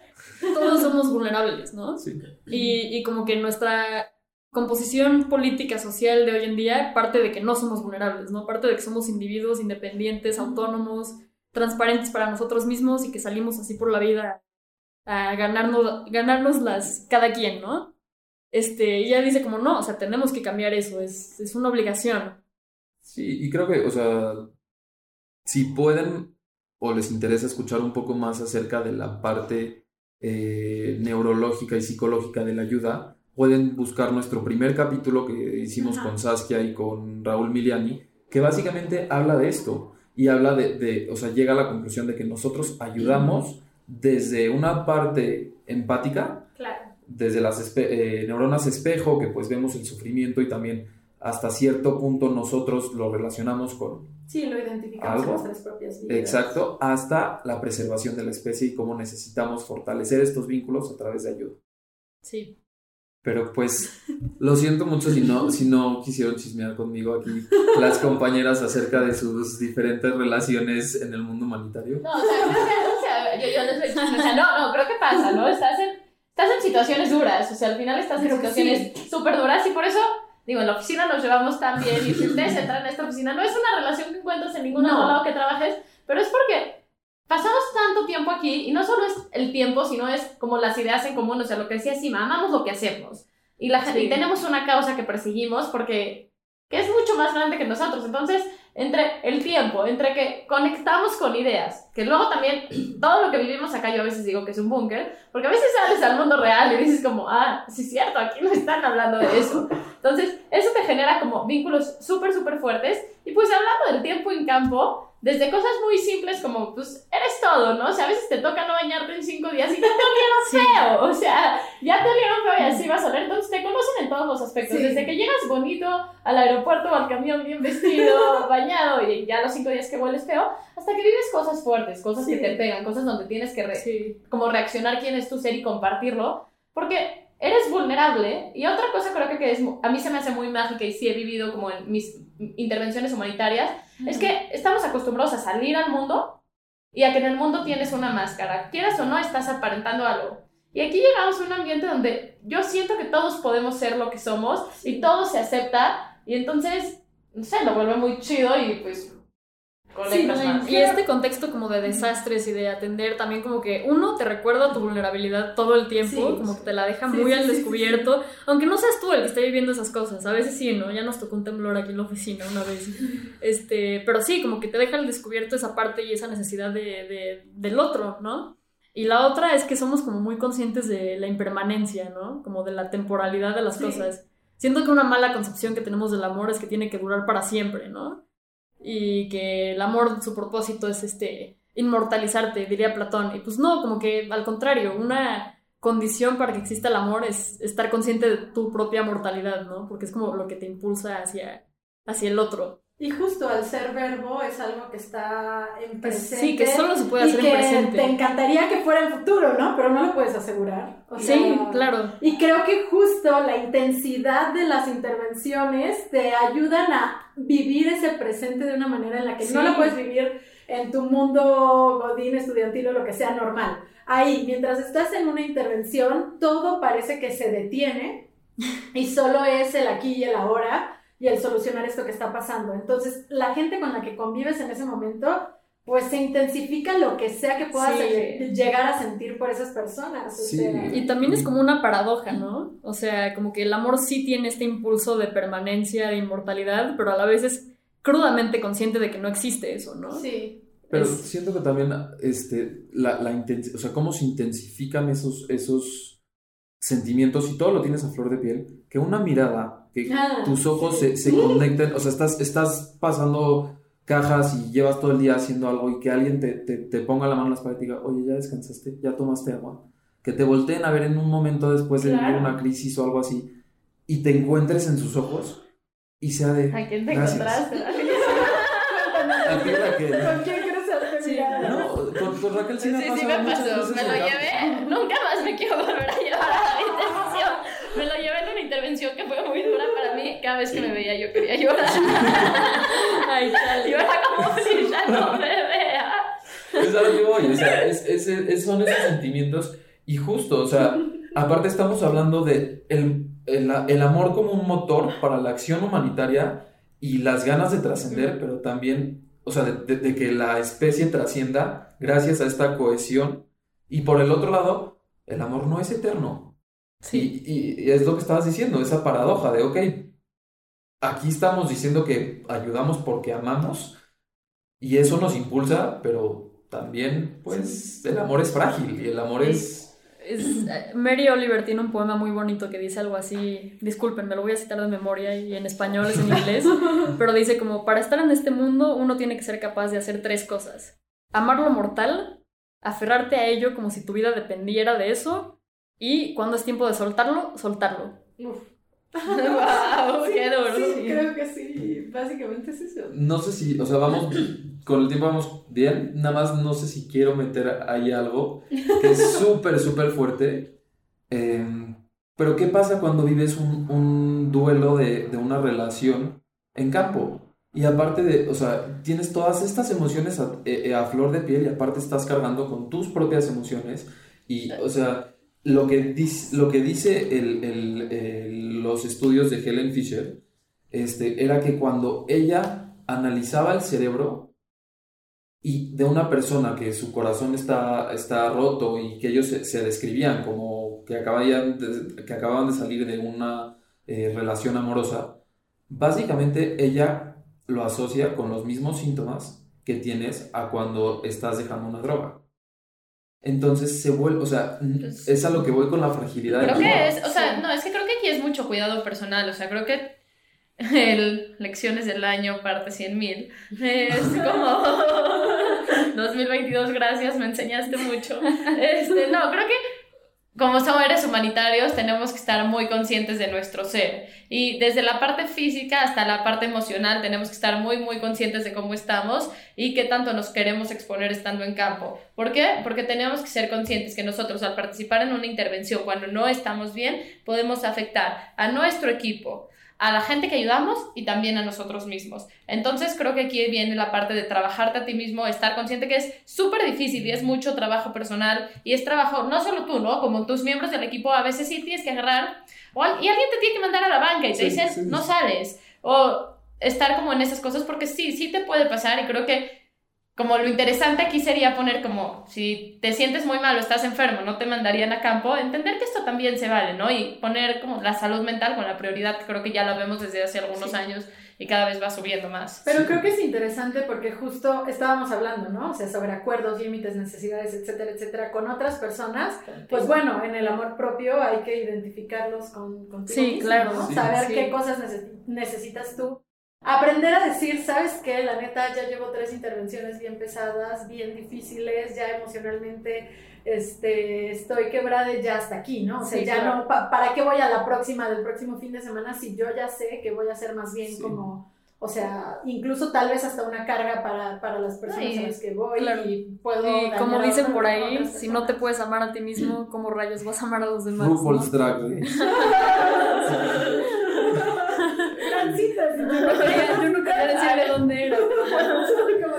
todos somos vulnerables, ¿no? Sí. Y, y como que nuestra composición política social de hoy en día parte de que no somos vulnerables, ¿no? Parte de que somos individuos independientes, autónomos, transparentes para nosotros mismos y que salimos así por la vida a ganarnos, ganarnos las cada quien, ¿no? Este, ella dice como no, o sea, tenemos que cambiar eso, es, es una obligación. Sí, y creo que, o sea, si pueden o les interesa escuchar un poco más acerca de la parte eh, neurológica y psicológica de la ayuda, pueden buscar nuestro primer capítulo que hicimos Ajá. con Saskia y con Raúl Miliani, que básicamente habla de esto y habla de, de, o sea, llega a la conclusión de que nosotros ayudamos desde una parte empática, Claro. desde las espe- eh, neuronas espejo, que pues vemos el sufrimiento y también hasta cierto punto nosotros lo relacionamos con, Sí, lo identificamos ¿Algo? en nuestras propias vidas. exacto, hasta la preservación de la especie y cómo necesitamos fortalecer estos vínculos a través de ayuda. Sí. Pero pues lo siento mucho si no, si no quisieron chismear conmigo aquí las compañeras acerca de sus diferentes relaciones en el mundo humanitario. No, o sea, creo que, o sea, yo, yo les doy chisme, o sea, no, no, creo que pasa, ¿no? Estás en, estás en situaciones duras, o sea, al final estás en situaciones súper duras y por eso, digo, en la oficina nos llevamos tan bien y si ustedes entran en esta oficina, no es una relación que encuentras en ningún No. otro lado que trabajes, pero es porque pasamos tanto tiempo aquí y no solo es el tiempo, sino es como las ideas en común, o sea, lo que decía Sima, amamos lo que hacemos y, la, Sí. y tenemos una causa que perseguimos porque que es mucho más grande que nosotros, entonces entre el tiempo, entre que conectamos con ideas, que luego también todo lo que vivimos acá yo a veces digo que es un búnker, porque a veces sales al mundo real y dices como, ah, sí es cierto, aquí no están hablando de eso. Entonces, eso te genera como vínculos súper, súper fuertes. Y pues hablando del tiempo en campo, desde cosas muy simples como, pues, eres todo, ¿no? O sea, a veces te toca no bañarte en cinco días y ya te olieron feo, o sea, ya te olieron feo y así vas a ver, entonces te conocen en todos los aspectos, desde que llegas bonito al aeropuerto o al camión bien vestido, bañado y ya los cinco días que hueles feo, hasta que vives cosas fuertes, cosas que te pegan, cosas donde tienes que como reaccionar quién es tu ser y compartirlo, porque eres vulnerable. Y otra cosa creo que es, a mí se me hace muy mágica y sí he vivido como en mis intervenciones humanitarias, es que estamos acostumbrados a salir al mundo y a que en el mundo tienes una máscara. Quieras o no, estás aparentando algo. Y aquí llegamos a un ambiente donde yo siento que todos podemos ser lo que somos y todo se acepta y entonces, no sé, lo vuelve muy chido y pues y este contexto como de desastres y de atender también como que uno te recuerda tu vulnerabilidad todo el tiempo, como que te la deja muy al descubierto, aunque no seas tú el que esté viviendo esas cosas, a veces sí, ¿no? Ya nos tocó un temblor aquí en la oficina una vez, este, pero sí, como que te deja al descubierto esa parte y esa necesidad de, del otro, ¿no? Y la otra es que somos como muy conscientes de la impermanencia, ¿no? Como de la temporalidad de las cosas. Siento que una mala concepción que tenemos del amor es que tiene que durar para siempre, ¿no? Y que el amor, su propósito es este inmortalizarte, diría Platón. Y pues no, como que al contrario, una condición para que exista el amor es estar consciente de tu propia mortalidad, ¿no? Porque es como lo que te impulsa hacia, hacia el otro. Y justo al ser verbo es algo que está en presente. Sí, que solo se puede hacer en presente. Te encantaría que fuera en futuro, ¿no? Pero no lo puedes asegurar. sí, claro. Y creo que justo la intensidad de las intervenciones te ayudan a vivir ese presente de una manera en la que no lo puedes vivir en tu mundo godín, estudiantil o lo que sea normal. Ahí, mientras estás en una intervención, todo parece que se detiene y solo es el aquí y el ahora y el solucionar esto que está pasando. Entonces, la gente con la que convives en ese momento, pues se intensifica lo que sea que puedas llegar a sentir por esas personas. y también es como una paradoja, ¿no? O sea, como que el amor sí tiene este impulso de permanencia, de inmortalidad, pero a la vez es crudamente consciente de que no existe eso, ¿no? Sí. Pero siento que también, este, la, la o sea, cómo se intensifican esos, esos sentimientos y todo lo tienes a flor de piel, que una mirada que ah, tus ojos se, se, conecten, o sea, estás, estás pasando cajas y llevas todo el día haciendo algo y que alguien te, te, te ponga la mano en la espalda y diga, oye, ya descansaste, ya tomaste agua. Que te volteen a ver en un momento después de una crisis o algo así y te encuentres en sus ojos y sea de. ¿A quién te encontraste? ¿A quién Raquel? ¿Con quién cruzaste sí. No, con Raquel sí, me pasó. Sí, me pasó. Me lo llevé. Nunca más me quiero volver a llevar a la intervención. Me lo llevé en una intervención que fue muy dura para mí. Cada vez que me veía yo quería llorar. Ay, chale. Yo era como si ya no me vea. Es a lo que voy. O sea, es, es, son esos sentimientos. Y justo, o sea, aparte estamos hablando de el, el, el amor como un motor para la acción humanitaria y las ganas de trascender, pero también, o sea, de, de, que la especie trascienda gracias a esta cohesión. Y por el otro lado, el amor no es eterno. Sí. Y, es lo que estabas diciendo, esa paradoja de, ok, aquí estamos diciendo que ayudamos porque amamos y eso nos impulsa, pero también, pues, el amor es frágil y el amor es... Eh, Mary Oliver tiene un poema muy bonito que dice algo así, disculpen, me lo voy a citar de memoria y en español es en inglés, pero dice como, para estar en este mundo uno tiene que ser capaz de hacer tres cosas. Amar lo mortal, aferrarte a ello como si tu vida dependiera de eso y cuando es tiempo de soltarlo, soltarlo. Uf. Wow, qué duro. Sí, creo que sí. Básicamente es eso. No sé si, o sea, vamos, con el tiempo vamos bien. Nada más no sé si quiero meter ahí algo que es súper, súper fuerte. Em, pero ¿qué pasa cuando vives un, un duelo de, de, una relación en campo? Y aparte de, o sea, tienes todas estas emociones a, eh, a flor de piel y aparte estás cargando con tus propias emociones. Y, o sea, lo que dice, lo que dice los estudios de Helen Fisher este, era que cuando ella analizaba el cerebro y de una persona que su corazón está, está roto y que ellos se, describían como que acababan de, que de salir de una eh, relación amorosa, básicamente ella lo asocia con los mismos síntomas que tienes a cuando estás dejando una droga. Entonces se vuelve, o sea, Pues es a lo que voy con la fragilidad. Creo que amor. es, o sea, no, es que creo que aquí es mucho cuidado personal, o sea, creo que el Lecciones del Año, parte 100.000, es como 2022, gracias, me enseñaste mucho. Este, no, creo que como seres humanitarios tenemos que estar muy conscientes de nuestro ser y desde la parte física hasta la parte emocional tenemos que estar muy muy conscientes de cómo estamos y qué tanto nos queremos exponer estando en campo. ¿Por qué? Porque tenemos que ser conscientes que nosotros al participar en una intervención cuando no estamos bien podemos afectar a nuestro equipo, a la gente que ayudamos y también a nosotros mismos. Entonces creo que aquí viene la parte de trabajarte a ti mismo, estar consciente que es súper difícil y es mucho trabajo personal y es trabajo, no solo tú, ¿no? Como tus miembros del equipo a veces sí tienes que agarrar o y alguien te tiene que mandar a la banca y te Sí, dicen, sí. no sales. O estar como en esas cosas porque sí, sí te puede pasar y creo que como lo interesante aquí sería poner como, si te sientes muy mal o estás enfermo, no te mandarían a campo, entender que esto también se vale, ¿no? Y poner como la salud mental con la prioridad, que creo que ya la vemos desde hace algunos Sí. años y cada vez va subiendo más. Pero Sí. creo que es interesante porque justo estábamos hablando, ¿no? O sea, sobre acuerdos, límites, necesidades, etcétera, etcétera, con otras personas. Pues bueno, en el amor propio hay que identificarlos con, contigo Sí, mismo, claro. ¿no? Sí. Saber Sí. qué cosas neces- necesitas tú. Aprender a decir, ¿sabes qué? La neta, ya llevo tres intervenciones bien pesadas, bien difíciles, ya emocionalmente este, estoy quebrada y ya hasta aquí, ¿no? O sea, Sí, ya claro. no, pa- ¿para qué voy a la próxima del próximo fin de semana si yo ya sé que voy a ser más bien Sí. como, o sea, incluso tal vez hasta una carga para, para las personas a las que voy claro. y puedo... Y como dicen por ahí, si no te puedes amar a ti mismo, ¿cómo rayos vas a amar a los demás? RuPaul's no? Drag Gran cita, sí. Yo nunca decir de dónde era.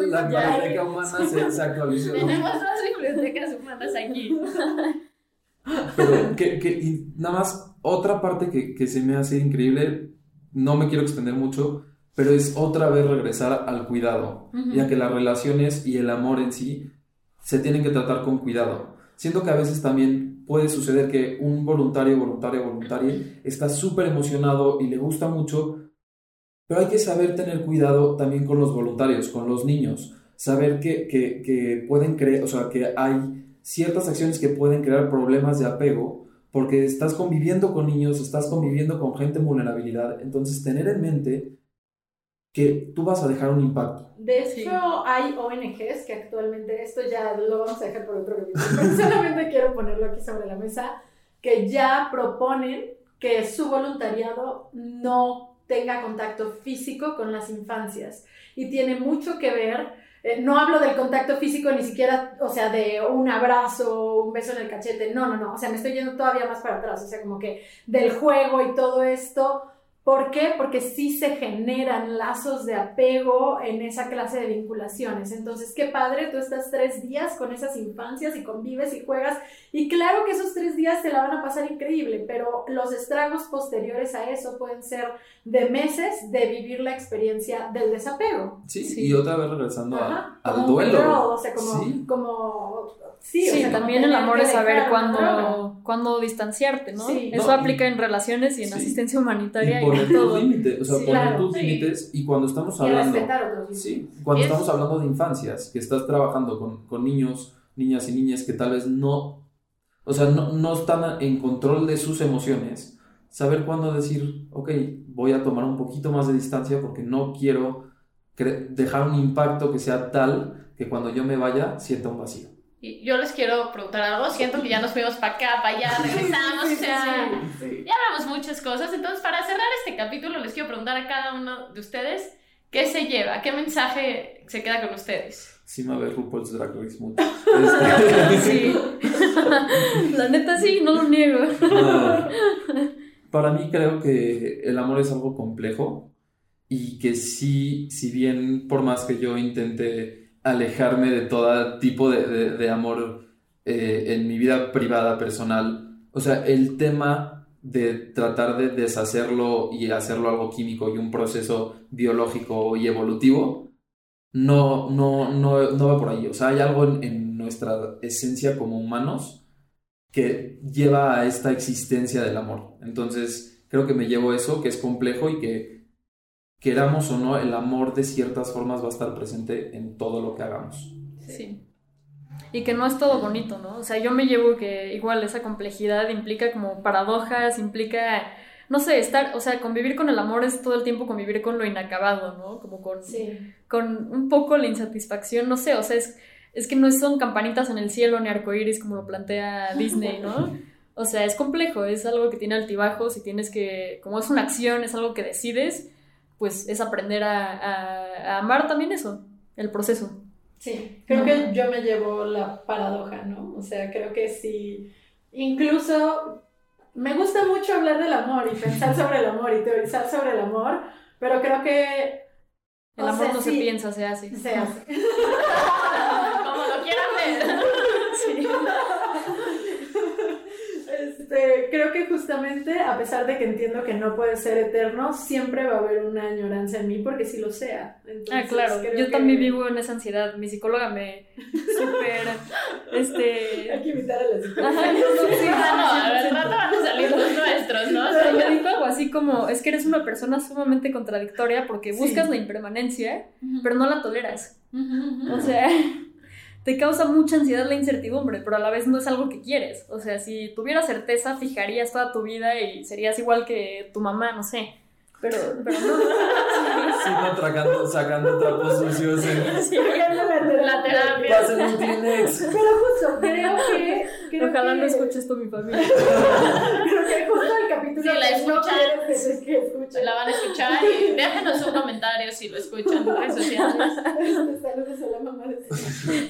La biblioteca humana se, se actualizó. Tenemos más bibliotecas humanas aquí. Pero que, que- y nada más, otra parte que, que se me hace increíble, no me quiero extender mucho, pero es otra vez regresar al cuidado, Ujú. ya que las relaciones y el amor en sí se tienen que tratar con cuidado. Siento que a veces también puede suceder que un voluntario, voluntaria, voluntaria está súper emocionado y le gusta mucho, pero hay que saber tener cuidado también con los voluntarios, con los niños, saber que, que, que pueden creer, o sea, que hay ciertas acciones que pueden crear problemas de apego porque estás conviviendo con niños, estás conviviendo con gente en vulnerabilidad, entonces tener en mente que tú vas a dejar un impacto. De hecho, Sí. hay ONGs que actualmente, esto ya lo vamos a dejar por otro capítulo, pero solamente quiero ponerlo aquí sobre la mesa, que ya proponen que su voluntariado no tenga contacto físico con las infancias. Y tiene mucho que ver, eh, no hablo del contacto físico ni siquiera, o sea, de un abrazo, un beso en el cachete, no, no, no, o sea, me estoy yendo todavía más para atrás, o sea, como que del juego y todo esto ¿Por qué? Porque sí se generan lazos de apego en esa clase de vinculaciones. Entonces, qué padre, tú estás tres días con esas infancias y convives y juegas. Y claro que esos tres días te la van a pasar increíble, pero los estragos posteriores a eso pueden ser de meses de vivir la experiencia del desapego. Sí, Sí. y otra vez regresando a- al duelo. o sea, como, Sí. como sí, o sea, también el amor es saber cuándo, cuándo distanciarte, ¿no? Sí. Eso No, y- aplica en relaciones y en sí. asistencia humanitaria Y y, poner en tus límites, o sea, Sí, poner claro, tus sí. límites y cuando estamos Y hablando... respetar otros límites. Sí, cuando Y es- estamos hablando de infancias, que estás trabajando con, con niños, niñas y niñas que tal vez no, o sea, no, no están en control de sus emociones, saber cuándo decir, ok, voy a tomar un poquito más de distancia porque no quiero dejar un impacto que sea tal que cuando yo me vaya sienta un vacío. Y yo les quiero preguntar algo. Siento que ya nos fuimos para acá, para allá, regresamos. Sí, o sí, sea, sí, sí. ya hablamos muchas cosas. Entonces, para cerrar este capítulo, les quiero preguntar a cada uno de ustedes qué se lleva, qué mensaje se queda con ustedes. Sí me ve RuPaul's Drag Race mucho. Sí. La neta sí, no lo niego. Ah, Para mí creo que el amor es algo complejo y que sí, si bien por más que yo intente alejarme de todo tipo de, de- amor eh, en mi vida privada, personal, o sea, el tema de tratar de deshacerlo y hacerlo algo químico y un proceso biológico y evolutivo, no, no, no, no va por ahí. O sea, hay algo en, en nuestra esencia como humanos que lleva a esta existencia del amor. Entonces, creo que me llevo eso, que es complejo y que queramos o no, el amor de ciertas formas va a estar presente en todo lo que hagamos. Sí. Y que no es todo bonito, ¿no? O sea, yo me llevo que igual esa complejidad implica como paradojas, implica, no sé, estar, o sea, convivir con el amor es todo el tiempo convivir con lo inacabado, ¿no? Como con, con un poco la insatisfacción, no sé, o sea, es, es que no son campanitas en el cielo ni arcoíris como lo plantea Disney, ¿no? O sea, es complejo, es algo que tiene altibajos y tienes que, como es una acción, es algo que decides, pues es aprender a, amar también eso, el proceso. Sí, creo que yo me llevo la paradoja, ¿no? O sea, creo que sí, incluso me gusta mucho hablar del amor y pensar sobre el amor y teorizar sobre el amor, pero creo que... El amor no se piensa, se hace. Se hace. Como lo quieran ver. Sí. Este, creo que justamente, a pesar de que entiendo que no puede ser eterno, siempre va a haber una añoranza en mí porque sí lo sea. ah, claro, yo también vivo en esa ansiedad. Mi psicóloga me súper, este... Hay que invitar a la psicóloga. no, no, al rato van a salir los nuestros, ¿no? O sea, me dijo algo así como, es que eres una persona sumamente contradictoria porque buscas la impermanencia, pero no la toleras. O sea te causa mucha ansiedad la incertidumbre, pero a la vez no es algo que quieres. O sea, si tuvieras certeza, fijarías toda tu vida y serías igual que tu mamá, no sé. Pero, pero no. Sí, no tragando, sacando trapos sucios en sí, la terapia. Pasen un Kleenex. Pero justo, creo que. Creo Ojalá que, no escuches esto mi familia. creo que justo el capítulo. Si la escuchan, que, que escuchen. La van a escuchar y déjenos un comentario si lo escuchan en redes sociales. Este, saludos a la mamá de Este,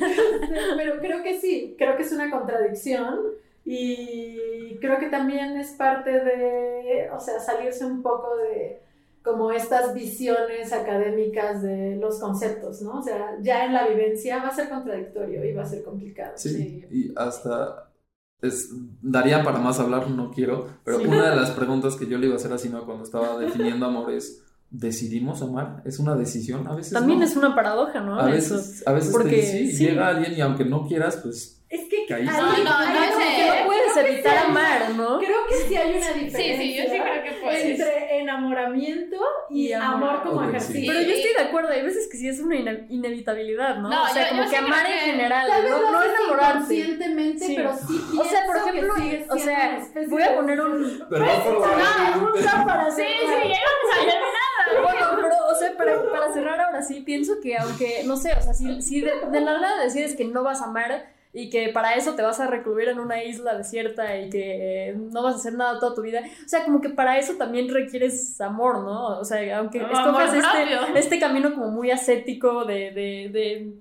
Pero creo que sí, creo que es una contradicción. Y creo que también es parte de, o sea, salirse un poco de como estas visiones académicas de los conceptos, ¿no? O sea, ya en la vivencia va a ser contradictorio y va a ser complicado. Sí, y hasta es, daría para más hablar, no quiero, pero una de las preguntas que yo le iba a hacer a Sima cuando estaba definiendo amor es, ¿decidimos amar? ¿Es una decisión? A veces También no. es una paradoja, ¿no? A veces, a veces Porque te- sí, sí. llega alguien y aunque no quieras, pues Caíste. No, no, no que No puedes creo que evitar sí hay- amar, ¿no? Creo que sí hay una diferencia. Sí, sí, yo sí creo que puedes. Entre enamoramiento y, Y amor, amor. como ejercicio. Pero yo estoy de acuerdo, hay veces que sí es una ine- inevitabilidad, ¿no? No, o sea, yo- como yo que sí amar en que- general, Tal vez no, no inconscientemente, Sí. pero sí O sea, por ejemplo, o sea, voy a poner un... Perdón por No, para Sí, sí, llegamos a terminar. Bueno, pero, o sea, para, para cerrar ahora sí, pienso que aunque, no sé, o sea, si, si de, de la nada decides que no vas a amar y que para eso te vas a recluir en una isla desierta y que eh, no vas a hacer nada toda tu vida, o sea, como que para eso también requieres amor, ¿no? O sea, aunque No, escojas este, este camino como muy ascético de, de, de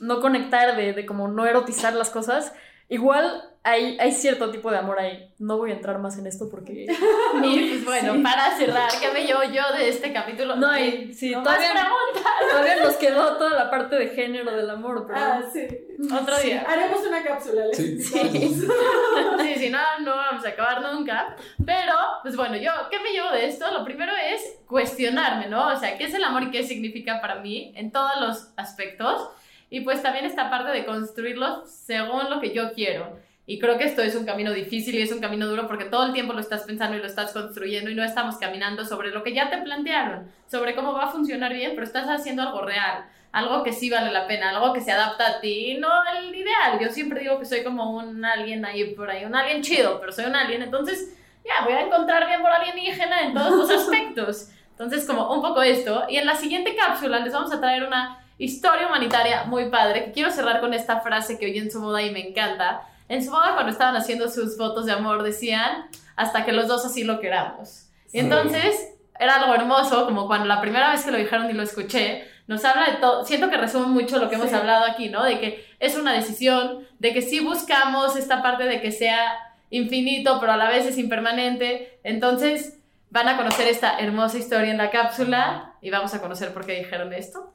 no conectar, de, de como no erotizar las cosas, igual hay, hay cierto tipo de amor ahí. No voy a entrar más en esto porque... Y pues bueno, Sí. para cerrar, ¿qué me llevo yo de este capítulo? No hay, sí, No todavía, más preguntas. todavía nos quedó toda la parte de género del amor, pero... Ah, sí. Otro día. Haremos una cápsula. les Sí. invitamos. Sí, sí, no, no vamos a acabar nunca. Pero, pues bueno, yo, ¿qué me llevo de esto? Lo primero es cuestionarme, ¿no? O sea, ¿qué es el amor y qué significa para mí en todos los aspectos? Y pues también esta parte de construirlo según lo que yo quiero. Y creo que esto es un camino difícil y es un camino duro porque todo el tiempo lo estás pensando y lo estás construyendo y no estamos caminando sobre lo que ya te plantearon, sobre cómo va a funcionar bien, pero estás haciendo algo real, algo que sí vale la pena, algo que se adapta a ti, no el ideal. Yo siempre digo que soy como un alien ahí por ahí, un alien chido, pero soy un alien, entonces ya voy a encontrar bien por alienígena en todos los aspectos. Entonces, como un poco esto. Y en la siguiente cápsula les vamos a traer una historia humanitaria muy padre, que quiero cerrar con esta frase que oí en su boda y me encanta. En su boda, cuando estaban haciendo sus fotos de amor, decían, hasta que los dos así lo queramos. Y Sí. entonces, era algo hermoso, como cuando la primera vez que lo dijeron y lo escuché, nos habla de todo, siento que resume mucho lo que hemos Sí. hablado aquí, ¿no? De que es una decisión, de que sí buscamos esta parte de que sea infinito, pero a la vez es impermanente. Entonces, van a conocer esta hermosa historia en la cápsula y vamos a conocer por qué dijeron esto.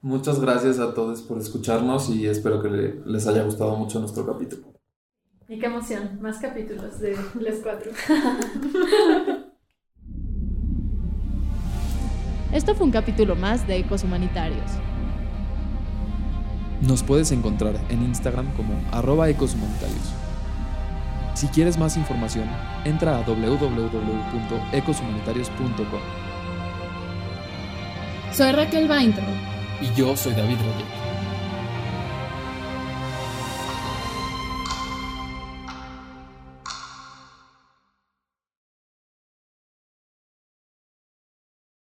Muchas gracias a todos por escucharnos y espero que le- les haya gustado mucho nuestro capítulo. Y qué emoción, más capítulos de Les Cuatro. Esto fue un capítulo más de Ecos Humanitarios. Nos puedes encontrar en Instagram como arroba ecoshumanitarios. Si quieres más información, entra a www.ecoshumanitarios.com. Soy Raquel Weintraub. Y yo soy David Rodríguez.